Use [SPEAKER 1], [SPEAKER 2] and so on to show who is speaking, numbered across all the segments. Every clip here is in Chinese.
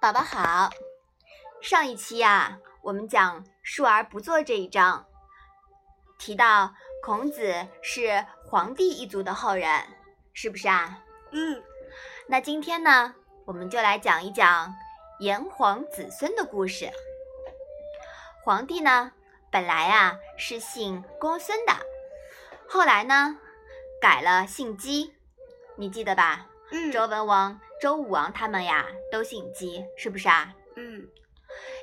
[SPEAKER 1] 宝宝好，上一期呀，我们讲“述而不作”这一章，提到孔子是黄帝一族的后人，是不是啊？
[SPEAKER 2] 嗯。
[SPEAKER 1] 那今天呢，我们就来讲一讲炎黄子孙的故事。黄帝呢，本来啊是姓公孙的，后来呢改了姓姬，你记得吧？
[SPEAKER 2] 嗯。
[SPEAKER 1] 周文王。周武王他们呀都姓姬，是不是啊？
[SPEAKER 2] 嗯，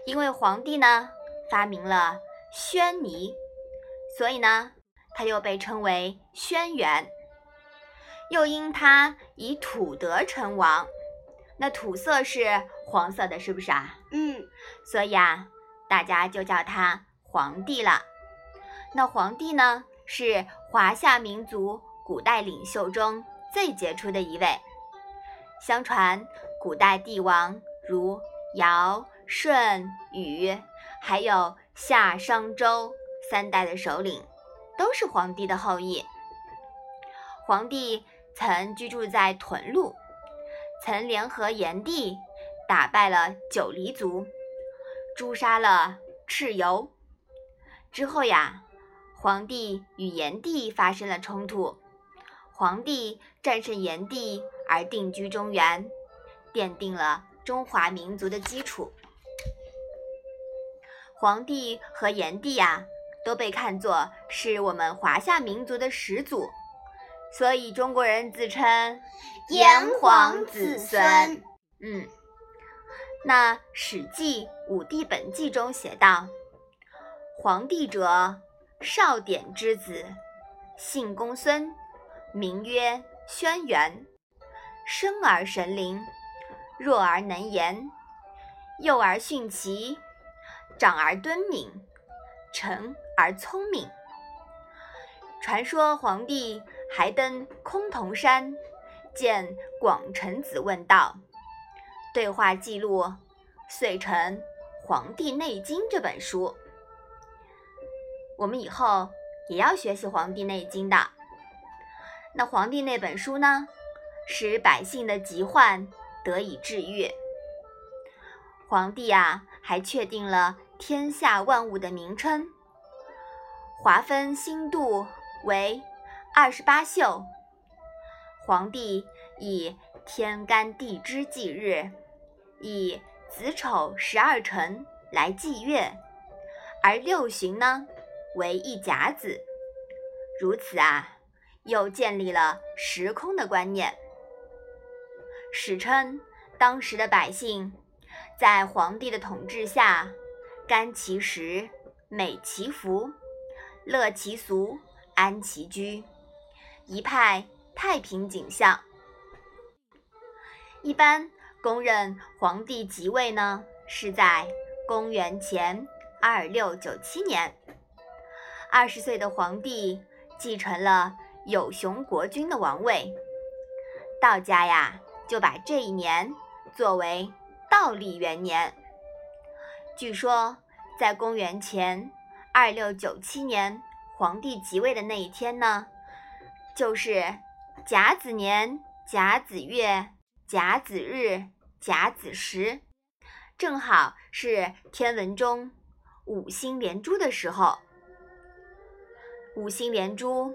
[SPEAKER 1] 因为皇帝呢发明了宣尼，所以呢他又被称为轩辕。又因他以土德称王，那土色是黄色的，是不是啊？
[SPEAKER 2] 嗯，
[SPEAKER 1] 所以啊大家就叫他皇帝了。那皇帝呢是华夏民族古代领袖中最杰出的一位。相传，古代帝王如尧、舜、禹，还有夏、商、周三代的首领，都是黄帝的后裔。黄帝曾居住在屯鹿，曾联合炎帝打败了九黎族，诛杀了蚩尤。之后呀，黄帝与炎帝发生了冲突，黄帝战胜炎帝。而定居中原，奠定了中华民族的基础。黄帝和炎帝呀，都被看作是我们华夏民族的始祖，所以中国人自称
[SPEAKER 2] 炎黄子孙。
[SPEAKER 1] 嗯，那《史记·武帝本纪》中写道：“黄帝者，少典之子，姓公孙，名曰轩辕。”生而神灵，弱而能言，幼而徇齐，长而敦敏，成而聪明。传说黄帝还登崆峒山，见广成子问道，对话记录遂成《黄帝内经》这本书。我们以后也要学习《黄帝内经》的。那《黄帝》那本书呢？使百姓的疾患得以治愈。皇帝啊，还确定了天下万物的名称，划分星度为二十八宿。皇帝以天干地支纪日，以子丑十二辰来祭月，而六旬呢为一甲子。如此啊，又建立了时空的观念。史称，当时的百姓在皇帝的统治下，甘其食，美其服，乐其俗，安其居，一派太平景象。一般公认皇帝即位呢，是在公元前二六九七年，二十岁的皇帝继承了有熊国君的王位。道家呀。就把这一年作为道历元年。据说，在公元前二六九七年，皇帝即位的那一天呢，就是甲子年甲子月甲子日甲子时，正好是天文中五星连珠的时候。五星连珠，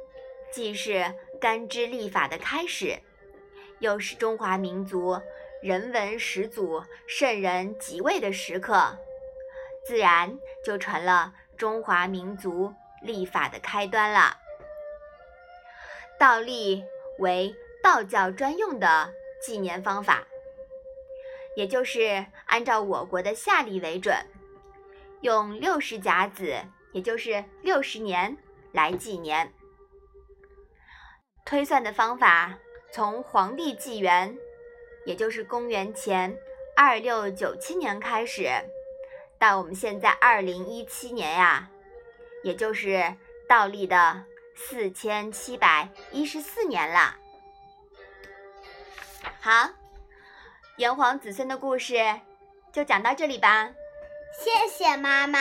[SPEAKER 1] 既是干支历法的开始。又是中华民族人文始祖圣人即位的时刻，自然就成了中华民族历法的开端了。倒历为道教专用的纪年方法，也就是按照我国的夏历为准，用六十甲子，也就是六十年来纪年。推算的方法。从黄帝纪元，也就是公元前二六九七年开始，到我们现在二零一七年呀，也就是倒立的四千七百一十四年了。好，炎黄子孙的故事就讲到这里吧。
[SPEAKER 2] 谢谢妈妈。